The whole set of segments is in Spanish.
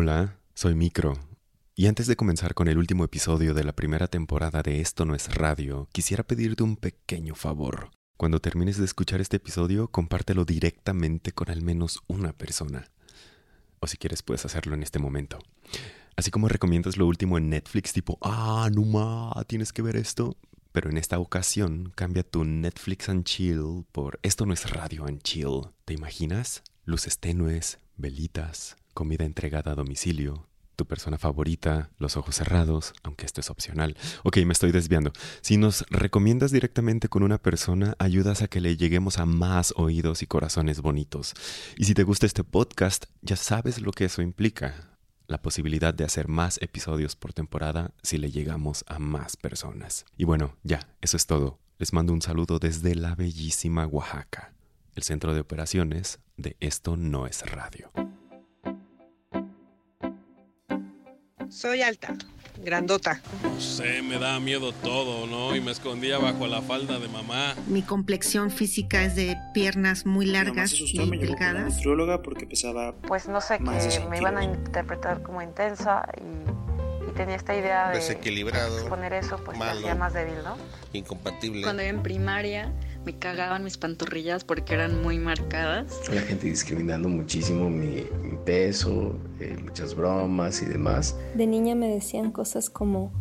Hola, soy Micro. Y antes de comenzar con el último episodio de la primera temporada de Esto no es radio, quisiera pedirte un pequeño favor. Cuando termines de escuchar este episodio, compártelo directamente con al menos una persona. O si quieres, puedes hacerlo en este momento. Así como recomiendas lo último en Netflix, tipo, ah, no ma, tienes que ver esto. Pero en esta ocasión, cambia tu Netflix and Chill por Esto no es radio and Chill. ¿Te imaginas? Luces tenues, velitas, comida entregada a domicilio, tu persona favorita, los ojos cerrados, aunque esto es opcional. Ok, me estoy desviando. Si nos recomiendas directamente con una persona, ayudas a que le lleguemos a más oídos y corazones bonitos. Y si te gusta este podcast, ya sabes lo que eso implica. La posibilidad de hacer más episodios por temporada si le llegamos a más personas. Y bueno, ya, eso es todo. Les mando un saludo desde la bellísima Oaxaca, el centro de operaciones de Esto no es radio. Soy alta, grandota. No sé, me da miedo todo, ¿no? Y me escondía bajo la falda de mamá. Mi complexión física es de piernas muy largas y delgadas. nutrióloga porque pesaba. Pues no sé, que me iban a interpretar como intensa y, y tenía esta idea de Desequilibrado, poner eso, pues me malo. hacía más débil, ¿no? incompatible. Cuando iba en primaria me cagaban mis pantorrillas porque eran muy marcadas. La gente discriminando muchísimo mi peso, eh, muchas bromas y demás. De niña me decían cosas como,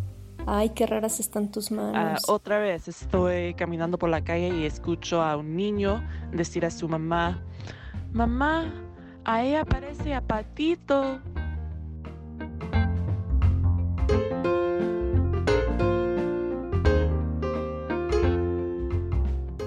ay, qué raras están tus Ah, manos. otra vez estoy caminando por la calle y escucho a un niño decir a su mamá, mamá, ahí aparece a Patito.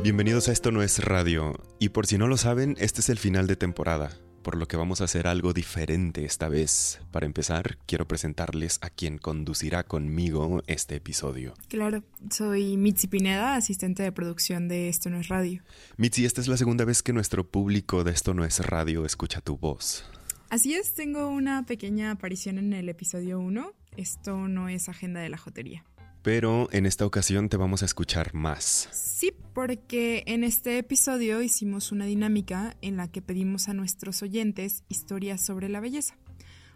Bienvenidos a Esto no es radio. Y por si no lo saben, este es el final de temporada, por lo que vamos a hacer algo diferente esta vez. Para empezar, quiero presentarles a quien conducirá conmigo este episodio. Claro, soy Mitzi Pineda, asistente de producción de Esto no es radio. Mitzi, esta es la segunda vez que nuestro público de Esto no es radio escucha tu voz. Así es, tengo una pequeña aparición en el episodio 1. Esto no es agenda de la jotería. Pero en esta ocasión te vamos a escuchar más. Sí, porque en este episodio hicimos una dinámica en la que pedimos a nuestros oyentes historias sobre la belleza.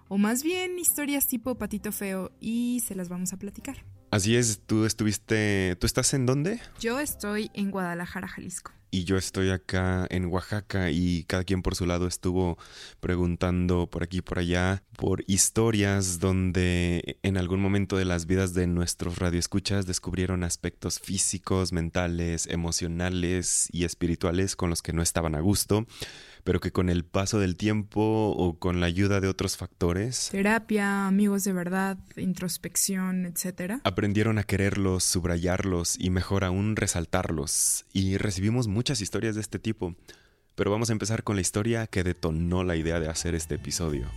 O más bien historias tipo patito feo y se las vamos a platicar. Así es, tú estuviste... ¿Tú estás en dónde? Yo estoy en Guadalajara, Jalisco. Y yo estoy acá en Oaxaca y cada quien por su lado estuvo preguntando por aquí y por allá por historias donde en algún momento de las vidas de nuestros radioescuchas descubrieron aspectos físicos, mentales, emocionales y espirituales con los que no estaban a gusto, pero que con el paso del tiempo o con la ayuda de otros factores Terapia, amigos de verdad, introspección, etcétera. aprendieron a quererlos, subrayarlos y mejor aún resaltarlos. Y recibimos muchas historias de este tipo. Pero vamos a empezar con la historia que detonó la idea de hacer este episodio.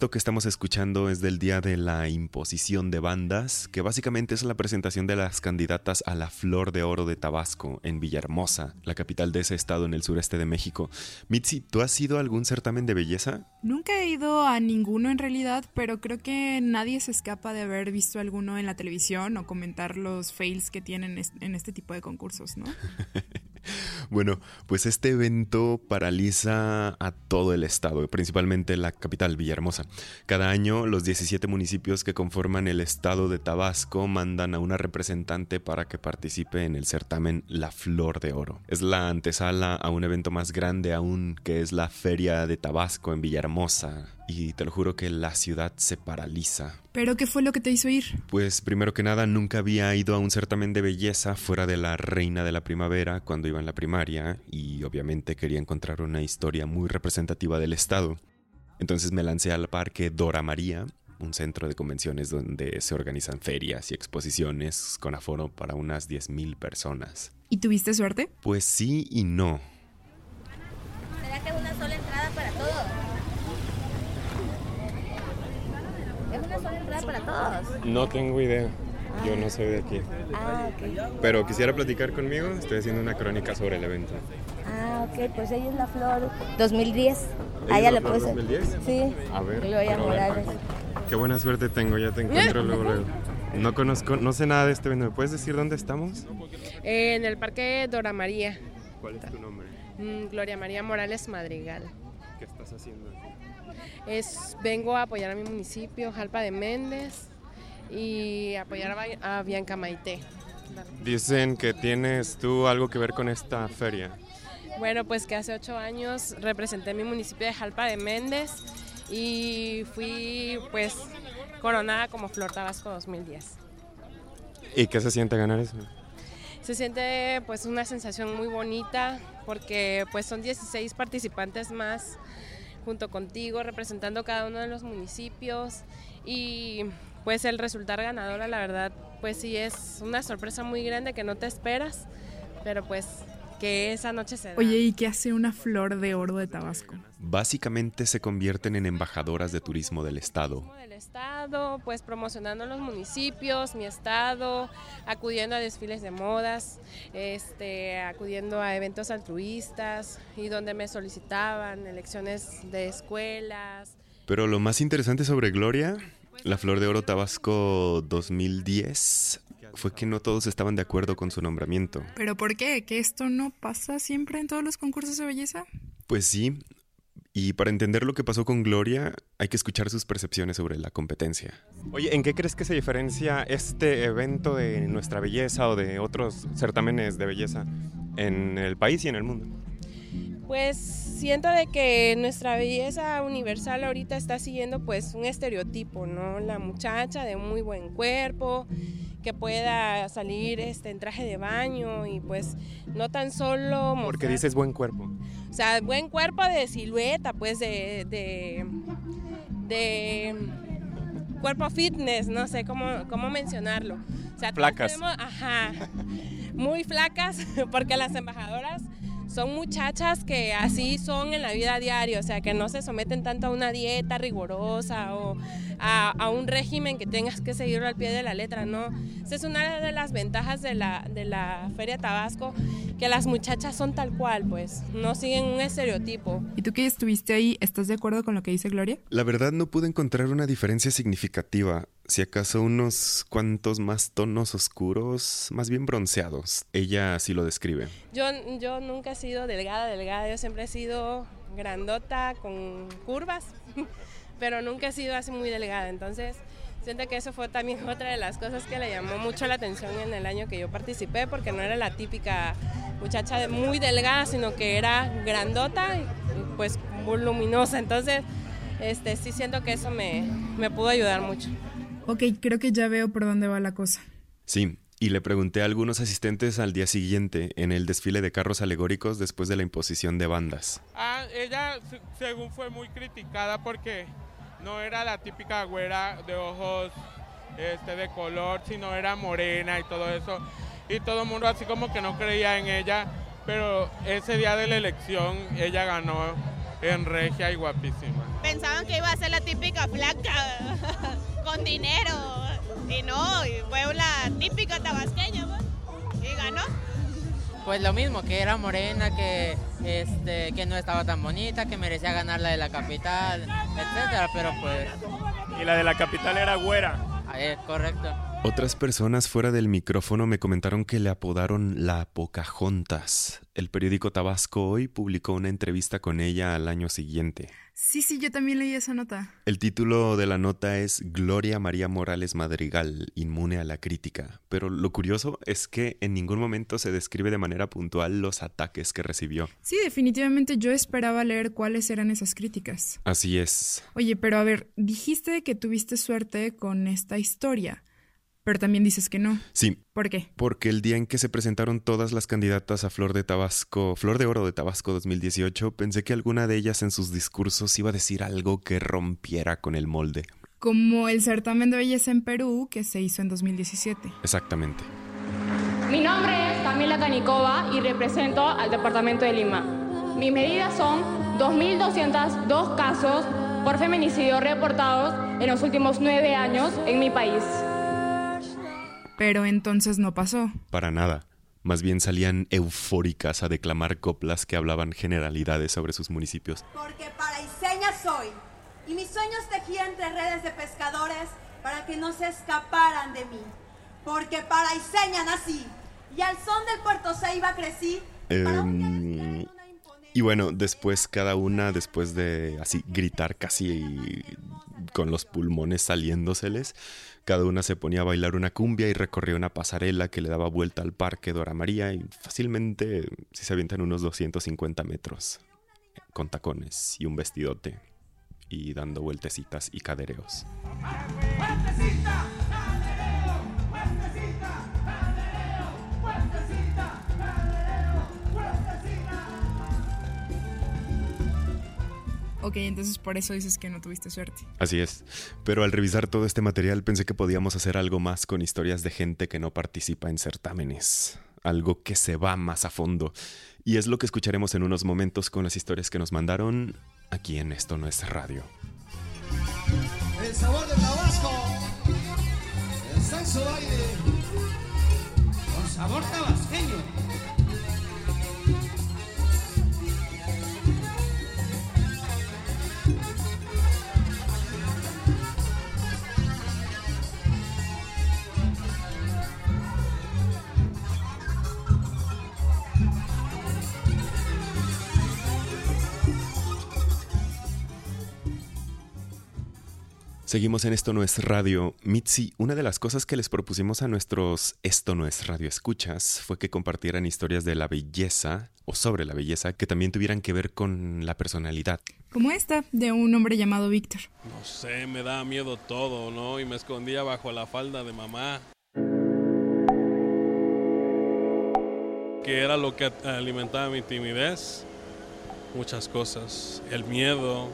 Esto que estamos escuchando es del día de la imposición de bandas, que básicamente es la presentación de las candidatas a la Flor de Oro de Tabasco en Villahermosa, la capital de ese estado en el sureste de México. Mitzi, ¿tú has ido a algún certamen de belleza? Nunca he ido a ninguno en realidad, pero creo que nadie se escapa de haber visto alguno en la televisión o comentar los fails que tienen en este tipo de concursos, ¿no? Bueno, pues este evento paraliza a todo el estado, principalmente la capital Villahermosa. Cada año los 17 municipios que conforman el estado de Tabasco mandan a una representante para que participe en el certamen La Flor de Oro. Es la antesala a un evento más grande aún que es la Feria de Tabasco en Villahermosa. Y te lo juro que la ciudad se paraliza. ¿Pero qué fue lo que te hizo ir? Pues primero que nada nunca había ido a un certamen de belleza fuera de la Reina de la Primavera cuando iba en la primaria y obviamente quería encontrar una historia muy representativa del estado. Entonces me lancé al parque Dora María, un centro de convenciones donde se organizan ferias y exposiciones con aforo para unas 10.000 personas. ¿Y tuviste suerte? Pues sí y no. ¿Será que una sola entrada para todos? ¿Es una sola entrada para todos? No tengo idea. Yo no soy de aquí. Ah, ok. Pero quisiera platicar conmigo. Estoy haciendo una crónica sobre el evento. Ah, ok, pues ella es la flor 2010. ¿Ella Ah, es ya la puse. 2010? Sí. A ver, Gloria pero a ver, Morales. Qué buena suerte tengo, ya te encuentro luego, luego. No conozco, no sé nada de este evento. ¿Me puedes decir dónde estamos? En el Parque Dora María. ¿Cuál es tu nombre? Mm, Gloria María Morales Madrigal. ¿Qué estás haciendo aquí? Es, vengo a apoyar a mi municipio, Jalpa de Méndez, y apoyar a, a Bianca Maite. Dicen que tienes tú algo que ver con esta feria. Bueno, pues que hace ocho años representé mi municipio de Jalpa de Méndez y fui pues coronada como Flor Tabasco 2010. ¿Y qué se siente ganar eso? Se siente pues una sensación muy bonita porque pues son 16 participantes más junto contigo representando cada uno de los municipios. Y pues el resultar ganadora la verdad pues sí es una sorpresa muy grande que no te esperas, pero pues que esa noche se da. Oye, ¿y qué hace una flor de oro de Tabasco? Básicamente se convierten en embajadoras de turismo del estado. Del estado, pues promocionando los municipios, mi estado, acudiendo a desfiles de modas, este, acudiendo a eventos altruistas y donde me solicitaban elecciones de escuelas. Pero lo más interesante sobre Gloria, la Flor de Oro Tabasco 2010 fue que no todos estaban de acuerdo con su nombramiento. ¿Pero por qué? ¿Que esto no pasa siempre en todos los concursos de belleza? Pues sí, y para entender lo que pasó con Gloria, hay que escuchar sus percepciones sobre la competencia. Oye, ¿en qué crees que se diferencia este evento de nuestra belleza o de otros certámenes de belleza en el país y en el mundo? Pues siento de que nuestra belleza universal ahorita está siguiendo pues un estereotipo, ¿no? La muchacha de muy buen cuerpo, que pueda salir este, en traje de baño y pues no tan solo... Mostrar, Porque dices buen cuerpo. O sea, buen cuerpo de silueta, pues de, de, de cuerpo fitness, no sé cómo, cómo mencionarlo. O sea, flacas. Tenemos, ajá, muy flacas porque las embajadoras son muchachas que así son en la vida diaria, o sea, que no se someten tanto a una dieta rigurosa o a, a, un régimen que tengas que seguirlo al pie de la letra, ¿no? Esa es una de las ventajas de la, de la Feria Tabasco, que las muchachas son tal cual, pues, no siguen un estereotipo. ¿Y tú que estuviste ahí, estás de acuerdo con lo que dice Gloria? La verdad no pude encontrar una diferencia significativa si acaso unos cuantos más tonos oscuros, más bien bronceados. Ella así lo describe. Yo, yo nunca he sido delgada, delgada, yo siempre he sido grandota, con curvas, pero nunca he sido así muy delgada. Entonces, siento que eso fue también otra de las cosas que le llamó mucho la atención en el año que yo participé, porque no era la típica muchacha muy delgada, sino que era grandota y pues voluminosa. Entonces, este, sí siento que eso me, me pudo ayudar mucho. Ok, creo que ya veo por dónde va la cosa. Sí, y le pregunté a algunos asistentes al día siguiente en el desfile de carros alegóricos después de la imposición de bandas. Ah, ella según fue muy criticada porque no era la típica güera de ojos este, de color, sino era morena y todo eso. Y todo el mundo así como que no creía en ella, pero ese día de la elección ella ganó en regia y guapísima. Pensaban que iba a ser la típica flaca con dinero y no, y fue la típica tabasqueña pues, y ganó. Pues lo mismo, que era morena, que, este, que no estaba tan bonita, que merecía ganar la de la capital, etcétera, pero pues... Y la de la capital era güera. Es correcto. Otras personas fuera del micrófono me comentaron que le apodaron la Pocahontas. El periódico Tabasco hoy publicó una entrevista con ella al año siguiente. Sí, sí, yo también leí esa nota. El título de la nota es Gloria María Morales Madrigal, inmune a la crítica. Pero lo curioso es que en ningún momento se describe de manera puntual los ataques que recibió. Sí, definitivamente yo esperaba leer cuáles eran esas críticas. Así es. Oye, pero a ver, dijiste que tuviste suerte con esta historia. Pero también dices que no. Sí. ¿Por qué? Porque el día en que se presentaron todas las candidatas a Flor de Tabasco, Flor de Oro de Tabasco 2018, pensé que alguna de ellas en sus discursos iba a decir algo que rompiera con el molde. Como el certamen de belleza en Perú que se hizo en 2017. Exactamente. Mi nombre es Camila Canicova y represento al departamento de Lima. Mis medidas son 2.202 casos por feminicidio reportados en los últimos nueve años en mi país. Pero entonces no pasó. Para nada. Más bien salían eufóricas a declamar coplas que hablaban generalidades sobre sus municipios. Porque paraiseña soy y mis sueños tejía entre redes de pescadores para que no se escaparan de mí. Porque para Iseña nací y al son del puerto Ceiba crecí. Em, y bueno, después cada una, después de así gritar casi con los pulmones saliéndoseles, cada una se ponía a bailar una cumbia y recorría una pasarela que le daba vuelta al parque Dora María y fácilmente si se avientan unos 250 metros con tacones y un vestidote y dando vueltecitas y cadereos. Ok, entonces por eso dices que no tuviste suerte. Así es. Pero al revisar todo este material pensé que podíamos hacer algo más con historias de gente que no participa en certámenes. Algo que se va más a fondo. Y es lo que escucharemos en unos momentos con las historias que nos mandaron aquí en Esto No es Radio. El sabor de Tabasco. El sexo baile. Con sabor tabasqueño. Seguimos en Esto No es Radio. Mitzi, una de las cosas que les propusimos a nuestros Esto No es Radio escuchas fue que compartieran historias de la belleza o sobre la belleza que también tuvieran que ver con la personalidad. Como esta, de un hombre llamado Víctor. No sé, me da miedo todo, ¿no? Y me escondía bajo la falda de mamá. Que era lo que alimentaba mi timidez. Muchas cosas. El miedo,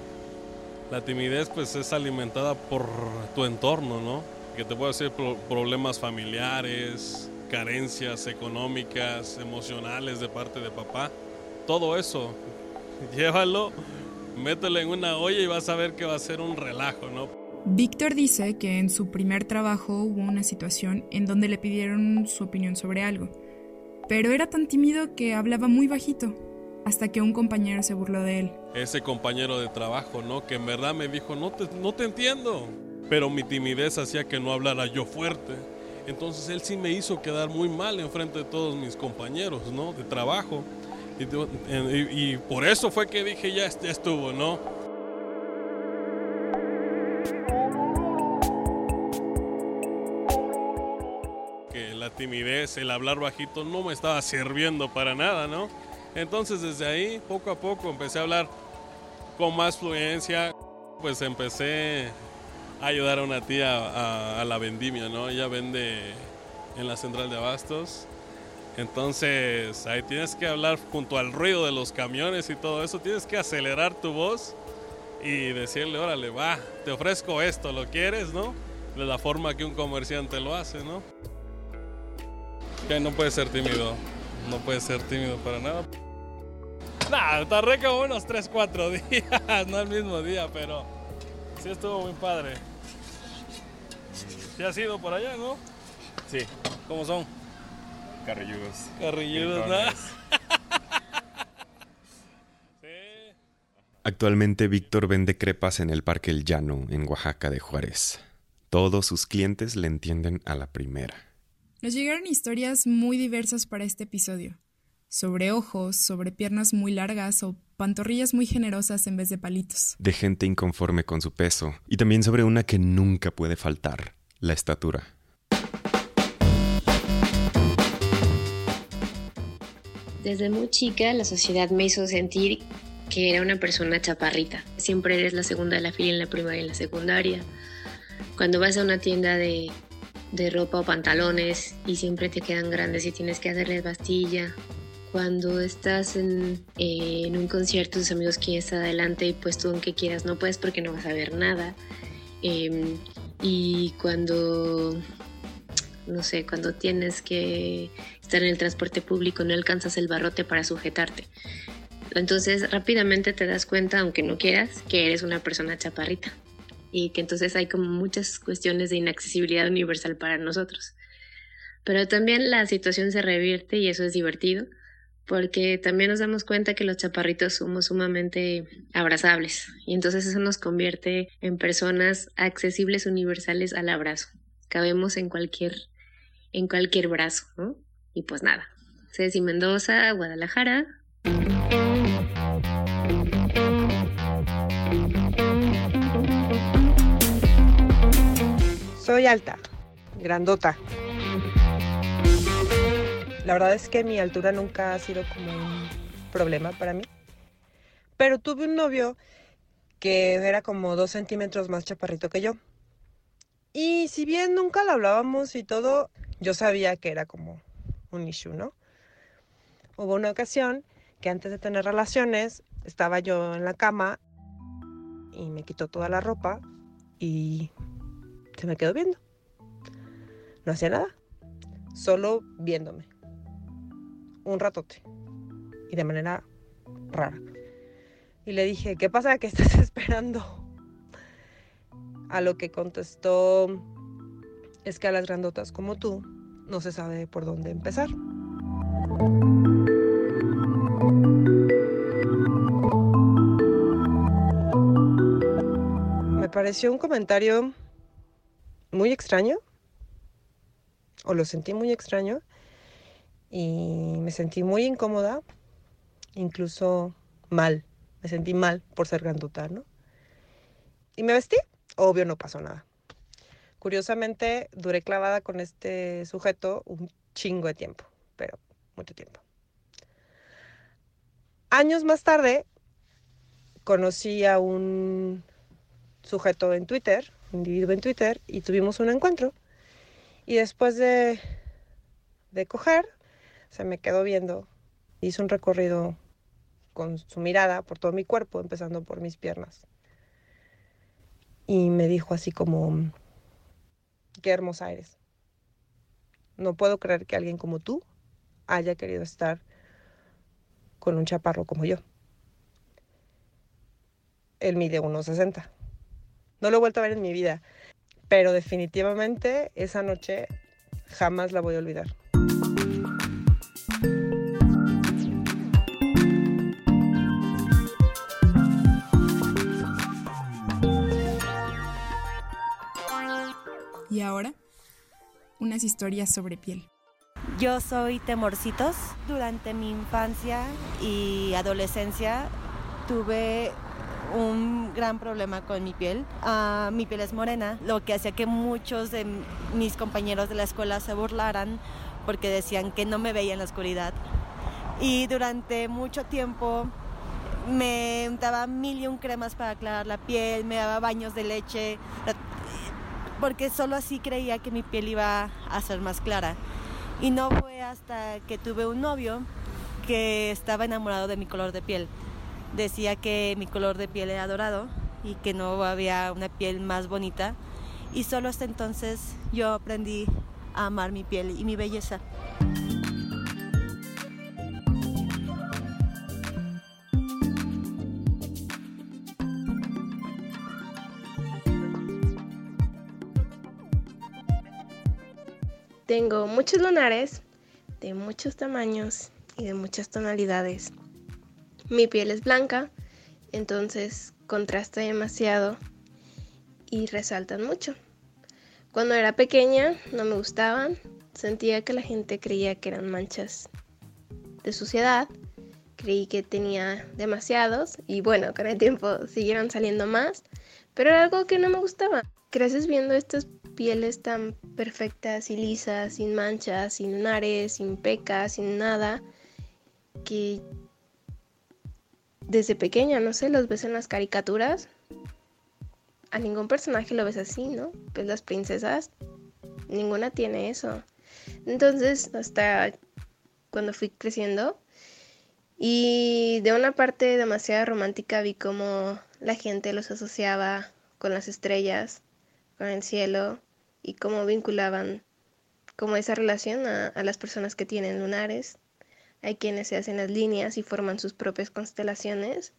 la timidez pues es alimentada por tu entorno, ¿no? Que te puede hacer problemas familiares, carencias económicas, emocionales de parte de papá. Todo eso, llévalo, mételo en una olla y vas a ver que va a ser un relajo, ¿no? Víctor dice que en su primer trabajo hubo una situación en donde le pidieron su opinión sobre algo, pero era tan tímido que hablaba muy bajito hasta que un compañero se burló de él. Ese compañero de trabajo, ¿no? Que en verdad me dijo, no te, no te entiendo. Pero mi timidez hacía que no hablara yo fuerte. Entonces él sí me hizo quedar muy mal en frente de todos mis compañeros, ¿no? De trabajo. Y, por eso fue que dije, ya, ya estuvo, ¿no? Que la timidez, el hablar bajito no me estaba sirviendo para nada, ¿no? Entonces desde ahí, poco a poco, empecé a hablar con más fluencia. Pues empecé a ayudar a una tía a, la vendimia, ¿no? Ella vende en la central de abastos. Entonces ahí tienes que hablar junto al ruido de los camiones y todo eso. Tienes que acelerar tu voz y decirle, órale, va, te ofrezco esto, ¿lo quieres, no? De la forma que un comerciante lo hace, ¿no? Que no puede ser tímido, no puede ser tímido para nada. Nah, tardé como unos 3, 4 días, no el mismo día, pero sí estuvo muy padre. ¿Sí has ido por allá, no? Sí. ¿Cómo son? Carrilludos. Carrilludos, ¿no? Actualmente Víctor vende crepas en el Parque El Llano, en Oaxaca de Juárez. Todos sus clientes le entienden a la primera. Nos llegaron historias muy diversas para este episodio sobre ojos, sobre piernas muy largas o pantorrillas muy generosas en vez de palitos. De gente inconforme con su peso y también sobre una que nunca puede faltar, la estatura. Desde muy chica la sociedad me hizo sentir que era una persona chaparrita. Siempre eres la segunda de la fila en la primaria y en la secundaria. Cuando vas a una tienda de, de ropa o pantalones y siempre te quedan grandes y tienes que hacerles bastilla cuando estás en, eh, en, un concierto, tus amigos quieren estar adelante y pues tú aunque quieras no puedes porque no vas a ver nada. Em, y cuando, no sé, cuando tienes que estar en el transporte público no alcanzas el barrote para sujetarte. Entonces rápidamente te das cuenta, aunque no quieras, que eres una persona chaparrita y que entonces hay como muchas cuestiones de inaccesibilidad universal para nosotros. Pero también la situación se revierte y eso es divertido porque también nos damos cuenta que los chaparritos somos sumamente abrazables y entonces eso nos convierte en personas accesibles universales al abrazo. Cabemos en cualquier en cualquier brazo, ¿no? Y pues nada. Ceci Mendoza, Guadalajara. Soy alta, grandota. La verdad es que mi altura nunca ha sido como un problema para mí. Pero tuve un novio que era como dos centímetros más chaparrito que yo. Y si bien nunca lo hablábamos y todo, yo sabía que era como un issue, ¿no? Hubo una ocasión que antes de tener relaciones estaba yo en la cama y me quitó toda la ropa y se me quedó viendo. No hacía nada, solo viéndome. Un ratote. Y de manera rara. Y le dije, ¿qué pasa? ¿Qué estás esperando? A lo que contestó, es que a las grandotas como tú no se sabe por dónde empezar. Me pareció un comentario muy extraño, o lo sentí muy extraño, y me sentí muy incómoda, incluso mal, me sentí mal por ser grandota, ¿no? Y me vestí, obvio no pasó nada. Curiosamente, duré clavada con este sujeto un chingo de tiempo, pero mucho tiempo. Años más tarde, conocí a un sujeto en Twitter, un individuo en Twitter, y tuvimos un encuentro. Y después de, de coger, se me quedó viendo. Hizo un recorrido con su mirada por todo mi cuerpo, empezando por mis piernas. Y me dijo así como, qué hermosa eres. No puedo creer que alguien como tú haya querido estar con un chaparro como yo. Él mide 1,60. No lo he vuelto a ver en mi vida, pero definitivamente esa noche jamás la voy a olvidar. Y ahora, unas historias sobre piel. Yo soy Temorcitos. Durante mi infancia y adolescencia tuve un gran problema con mi piel. Ah, mi piel es morena, lo que hacía que muchos de mis compañeros de la escuela se burlaran porque decían que no me veía en la oscuridad. Y durante mucho tiempo me untaba mil y un cremas para aclarar la piel, me daba baños de leche, porque solo así creía que mi piel iba a ser más clara. Y no fue hasta que tuve un novio que estaba enamorado de mi color de piel. Decía que mi color de piel era dorado y que no había una piel más bonita. Y solo hasta entonces yo aprendí a amar mi piel y mi belleza. Tengo muchos lunares de muchos tamaños y de muchas tonalidades. Mi piel es blanca, entonces contrasta demasiado y resaltan mucho. Cuando era pequeña no me gustaban, sentía que la gente creía que eran manchas de suciedad, creí que tenía demasiados y bueno, con el tiempo siguieron saliendo más, pero era algo que no me gustaba. Creces viendo estas pieles tan perfectas y lisas, sin manchas, sin lunares, sin pecas, sin nada, que desde pequeña, no sé, los ves en las caricaturas. A ningún personaje lo ves así, ¿no? Pues las princesas, ninguna tiene eso. Entonces, hasta cuando fui creciendo, y de una parte demasiado romántica vi cómo la gente los asociaba con las estrellas, con el cielo, y cómo vinculaban como esa relación a, las personas que tienen lunares. Hay quienes se hacen las líneas y forman sus propias constelaciones.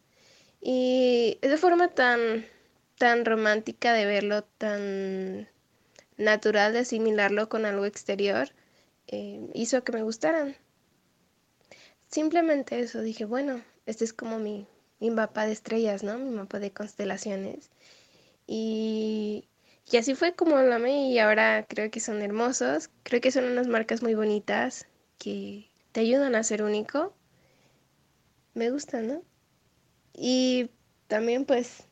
Y esa forma tan, tan romántica de verlo, tan natural de asimilarlo con algo exterior, eh, hizo que me gustaran. simplemente eso, dije, bueno, este es como mi, mi mapa de estrellas, ¿no? Mi mapa de constelaciones. Y, y así fue como lo amé y ahora creo que son hermosos. Creo que son unas marcas muy bonitas que te ayudan a ser único. Me gustan, ¿no? Y también pues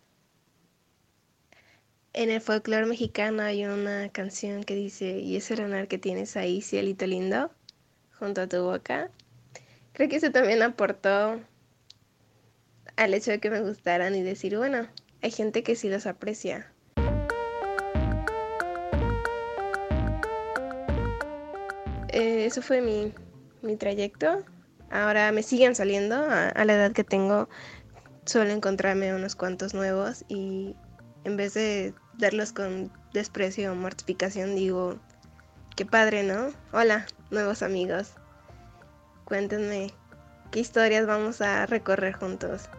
en el folclore mexicano hay una canción que dice, y ese renar que tienes ahí, cielito lindo, junto a tu boca. Creo que eso también aportó al hecho de que me gustaran y decir, bueno, hay gente que sí los aprecia. Eh, eso fue mi, mi, trayecto. Ahora me siguen saliendo. A, a, la edad que tengo, suelo encontrarme unos cuantos nuevos y en vez de darlos con desprecio o mortificación, digo, qué padre, ¿no? Hola, nuevos amigos. Cuéntenme qué historias vamos a recorrer juntos.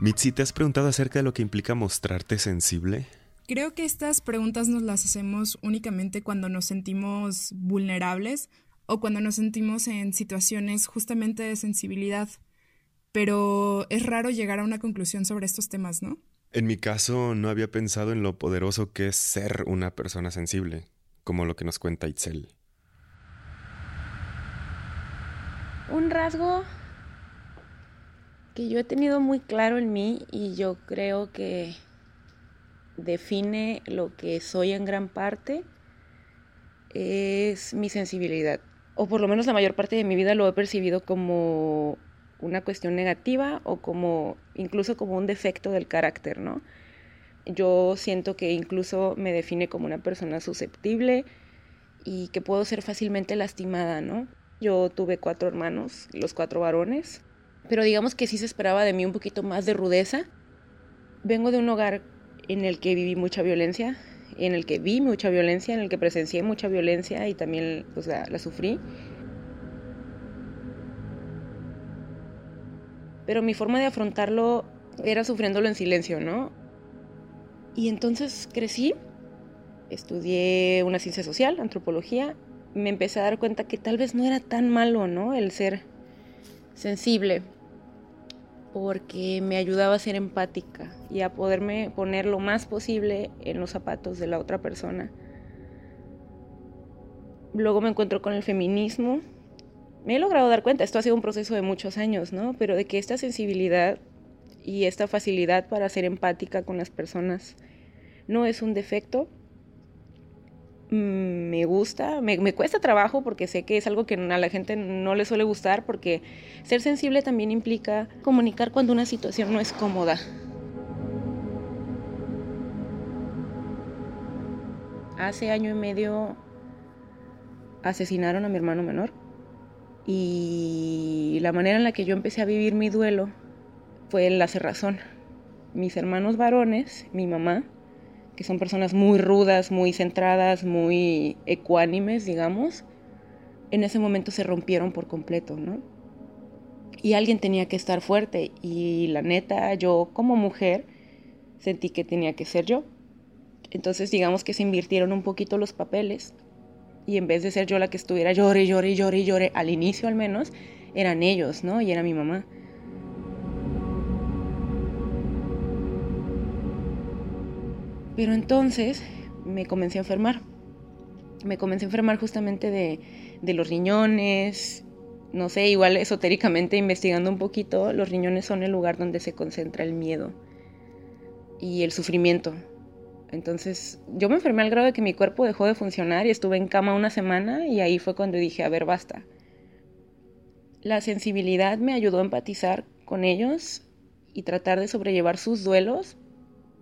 Mitzi, ¿te has preguntado acerca de lo que implica mostrarte sensible? Creo que estas preguntas nos las hacemos únicamente cuando nos sentimos vulnerables o cuando nos sentimos en situaciones justamente de sensibilidad. Pero es raro llegar a una conclusión sobre estos temas, ¿no? En mi caso, no había pensado en lo poderoso que es ser una persona sensible, como lo que nos cuenta Itzel. Un rasgo que yo he tenido muy claro en mí y yo creo que define lo que soy en gran parte es mi sensibilidad. O por lo menos la mayor parte de mi vida lo he percibido como una cuestión negativa o como incluso como un defecto del carácter, ¿no? Yo siento que incluso me define como una persona susceptible y que puedo ser fácilmente lastimada, ¿no? Yo tuve cuatro hermanos, los cuatro varones, pero digamos que sí se esperaba de mí un poquito más de rudeza. Vengo de un hogar en el que viví mucha violencia, en el que vi mucha violencia, en el que presencié mucha violencia y también pues, la, la sufrí. Pero mi forma de afrontarlo era sufriéndolo en silencio, ¿no? Y entonces crecí, estudié una ciencia social, antropología, me empecé a dar cuenta que tal vez no era tan malo, ¿no? El ser sensible, porque me ayudaba a ser empática y a poderme poner lo más posible en los zapatos de la otra persona. Luego me encuentro con el feminismo. Me he logrado dar cuenta, esto ha sido un proceso de muchos años, ¿no? Pero de que esta sensibilidad y esta facilidad para ser empática con las personas no es un defecto, me gusta, me, me, cuesta trabajo porque sé que es algo que a la gente no le suele gustar porque ser sensible también implica comunicar cuando una situación no es cómoda. Hace año y medio asesinaron a mi hermano menor y la manera en la que yo empecé a vivir mi duelo fue la cerrazón. Mis hermanos varones, mi mamá, que son personas muy rudas, muy centradas, muy ecuánimes, digamos, en ese momento se rompieron por completo, ¿no? Y alguien tenía que estar fuerte y la neta, yo como mujer sentí que tenía que ser yo. Entonces digamos que se invirtieron un poquito los papeles y en vez de ser yo la que estuviera llore, llore, llore, llore, al inicio al menos, eran ellos, ¿no? Y era mi mamá. Pero entonces me comencé a enfermar. Me comencé a enfermar justamente de, de los riñones. No sé, igual esotéricamente investigando un poquito, los riñones son el lugar donde se concentra el miedo y el sufrimiento. Entonces yo me enfermé al grado de que mi cuerpo dejó de funcionar y estuve en cama una semana y ahí fue cuando dije, a ver, basta. La sensibilidad me ayudó a empatizar con ellos y tratar de sobrellevar sus duelos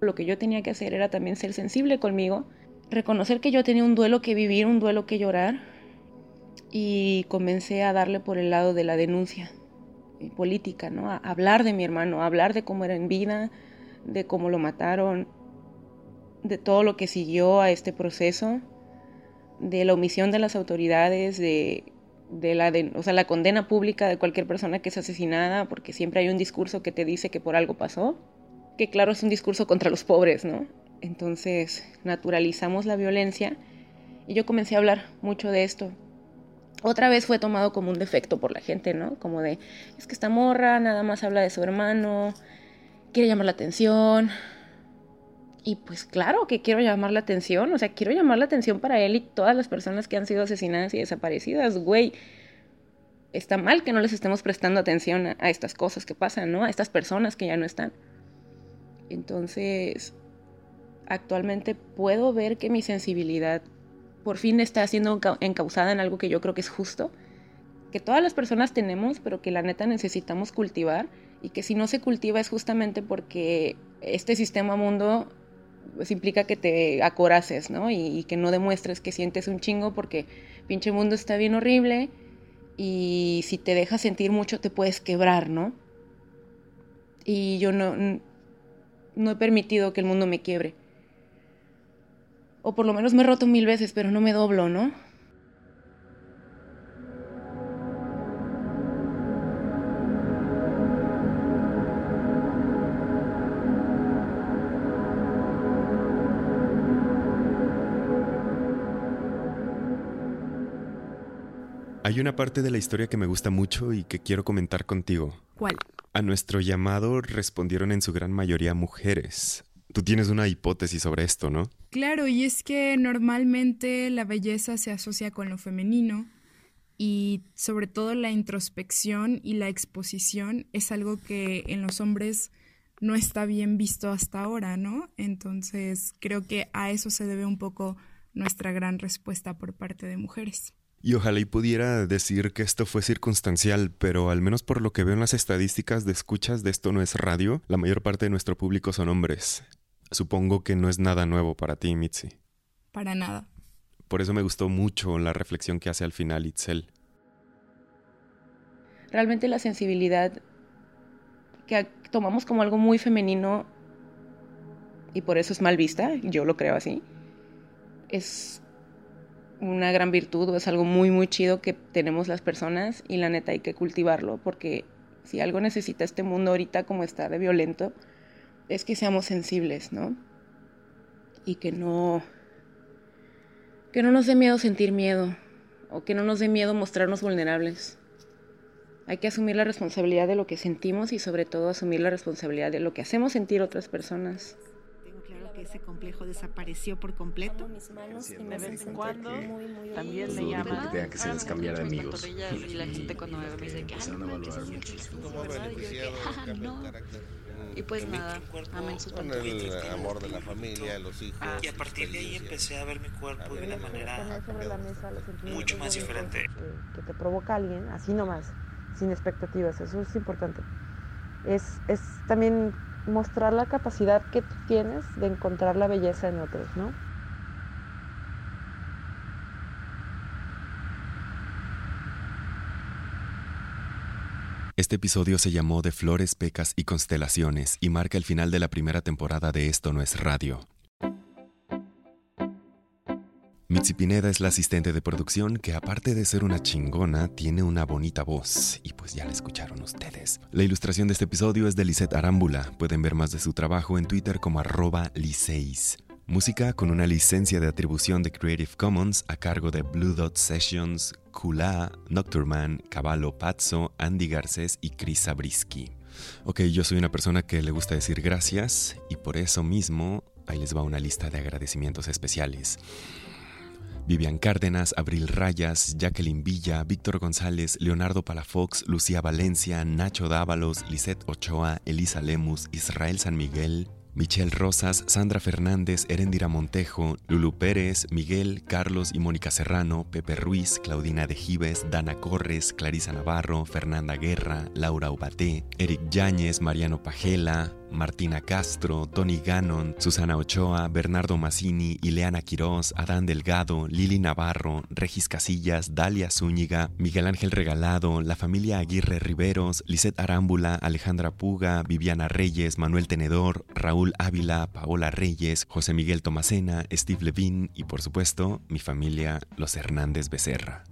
lo que yo tenía que hacer era también ser sensible conmigo, reconocer que yo tenía un duelo que vivir, un duelo que llorar, y comencé a darle por el lado de la denuncia eh, política, ¿no? A hablar de mi hermano, a hablar de cómo era en vida, de cómo lo mataron, de todo lo que siguió a este proceso, de la omisión de las autoridades, de, la, o sea, la condena pública de cualquier persona que es asesinada, porque siempre hay un discurso que te dice que por algo pasó, que claro es un discurso contra los pobres, ¿no? Entonces naturalizamos la violencia y yo comencé a hablar mucho de esto. Otra vez fue tomado como un defecto por la gente, ¿no? Como de, es que esta morra nada más habla de su hermano, quiere llamar la atención, y pues claro que quiero llamar la atención, o sea, quiero llamar la atención para él y todas las personas que han sido asesinadas y desaparecidas, güey. Está mal que no les estemos prestando atención a, estas cosas que pasan, ¿no? A estas personas que ya no están. Entonces, actualmente puedo ver que mi sensibilidad por fin está siendo encausada en algo que yo creo que es justo, que todas las personas tenemos, pero que la neta necesitamos cultivar y que si no se cultiva es justamente porque este sistema mundo pues implica que te acoraces, ¿no? Y, que no demuestres que sientes un chingo porque pinche mundo está bien horrible y si te dejas sentir mucho te puedes quebrar, ¿no? Y yo no, no he permitido que el mundo me quiebre. O por lo menos me he roto mil veces, pero no me doblo, ¿no? Hay una parte de la historia que me gusta mucho y que quiero comentar contigo. ¿Cuál? A nuestro llamado respondieron en su gran mayoría mujeres. Tú tienes una hipótesis sobre esto, ¿no? Claro, y es que normalmente la belleza se asocia con lo femenino y sobre todo la introspección y la exposición es algo que en los hombres no está bien visto hasta ahora, ¿no? Entonces creo que a eso se debe un poco nuestra gran respuesta por parte de mujeres. Y ojalá y pudiera decir que esto fue circunstancial, pero al menos por lo que veo en las estadísticas de escuchas de esto no es radio, la mayor parte de nuestro público son hombres. Supongo que no es nada nuevo para ti, Mitzi. Para nada. Por eso me gustó mucho la reflexión que hace al final Itzel. Realmente la sensibilidad que tomamos como algo muy femenino y por eso es mal vista, yo lo creo así, es una gran virtud o es algo muy, muy chido que tenemos las personas y la neta hay que cultivarlo porque si algo necesita este mundo ahorita como está de violento, es que seamos sensibles, ¿no? Y que no, que no nos dé miedo sentir miedo o que no nos dé miedo mostrarnos vulnerables. Hay que asumir la responsabilidad de lo que sentimos y sobre todo asumir la responsabilidad de lo que hacemos sentir otras personas ese complejo desapareció por completo. Mis manos y de vez en cuando también me llaman. Que tenga que se les cambiar de amigos. Y la gente cuando me ve me dice que empezaron a evaluar muchísimo. Y pues nada, amén sus Con el amor de la familia, los hijos. Y a partir de ahí empecé a ver mi cuerpo de una manera mucho más diferente. Que te provoca alguien, así nomás, sin expectativas, eso es importante. Es, es también mostrar la capacidad que tú tienes de encontrar la belleza en otros, ¿no? Este episodio se llamó De Flores, Pecas y Constelaciones y marca el final de la primera temporada de Esto no es radio. Mitzi Pineda es la asistente de producción que aparte de ser una chingona, tiene una bonita voz. Y pues ya la escucharon ustedes. La ilustración de este episodio es de Lisette Arámbula. Pueden ver más de su trabajo en Twitter como arroba liceis. Música con una licencia de atribución de Creative Commons a cargo de Blue Dot Sessions, Kula, Nocturman, Caballo Pazzo, Andy Garcés y Chris Zabriskie. Ok, yo soy una persona que le gusta decir gracias y por eso mismo ahí les va una lista de agradecimientos especiales. Vivian Cárdenas, Abril Rayas, Jacqueline Villa, Víctor González, Leonardo Palafox, Lucía Valencia, Nacho Dávalos, Lisette Ochoa, Elisa Lemus, Israel San Miguel, Michelle Rosas, Sandra Fernández, Erendira Montejo, Lulu Pérez, Miguel, Carlos y Mónica Serrano, Pepe Ruiz, Claudina de Dana Corres, Clarisa Navarro, Fernanda Guerra, Laura Ubaté, Eric Yáñez, Mariano Pajela, Martina Castro, Tony Gannon, Susana Ochoa, Bernardo Massini, Ileana Quiroz, Adán Delgado, Lili Navarro, Regis Casillas, Dalia Zúñiga, Miguel Ángel Regalado, la familia Aguirre Riveros, Lisette Arámbula, Alejandra Puga, Viviana Reyes, Manuel Tenedor, Raúl Ávila, Paola Reyes, José Miguel Tomacena, Steve Levine y por supuesto mi familia, los Hernández Becerra.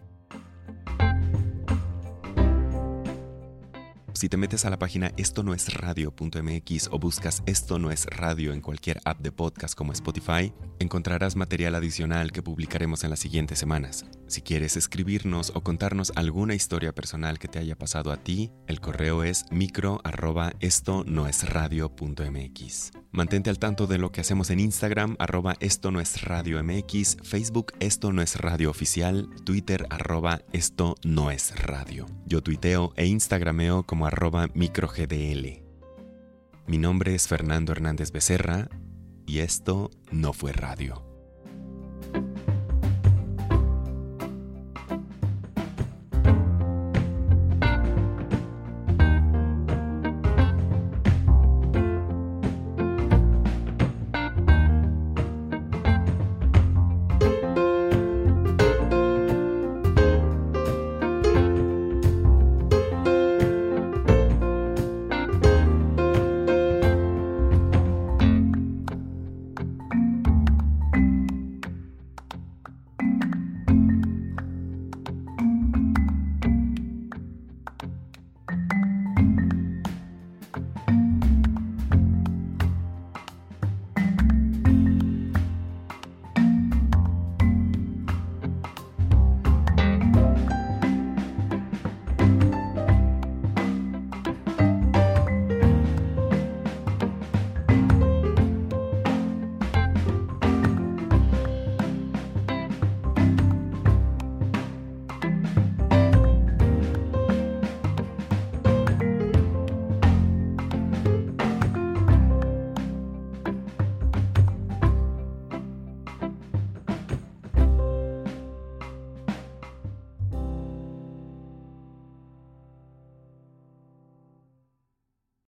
Si te metes a la página esto no es radio.mx o buscas esto no es radio en cualquier app de podcast como Spotify, encontrarás material adicional que publicaremos en las siguientes semanas. Si quieres escribirnos o contarnos alguna historia personal que te haya pasado a ti, el correo es micro arroba esto no es radio.mx. Mantente al tanto de lo que hacemos en Instagram, arroba esto no es radio MX, Facebook esto no es radio oficial, Twitter arroba esto no es radio. Yo tuiteo e instagrameo arroba microgdl. Mi nombre es Fernando Hernández Becerra y esto no fue radio.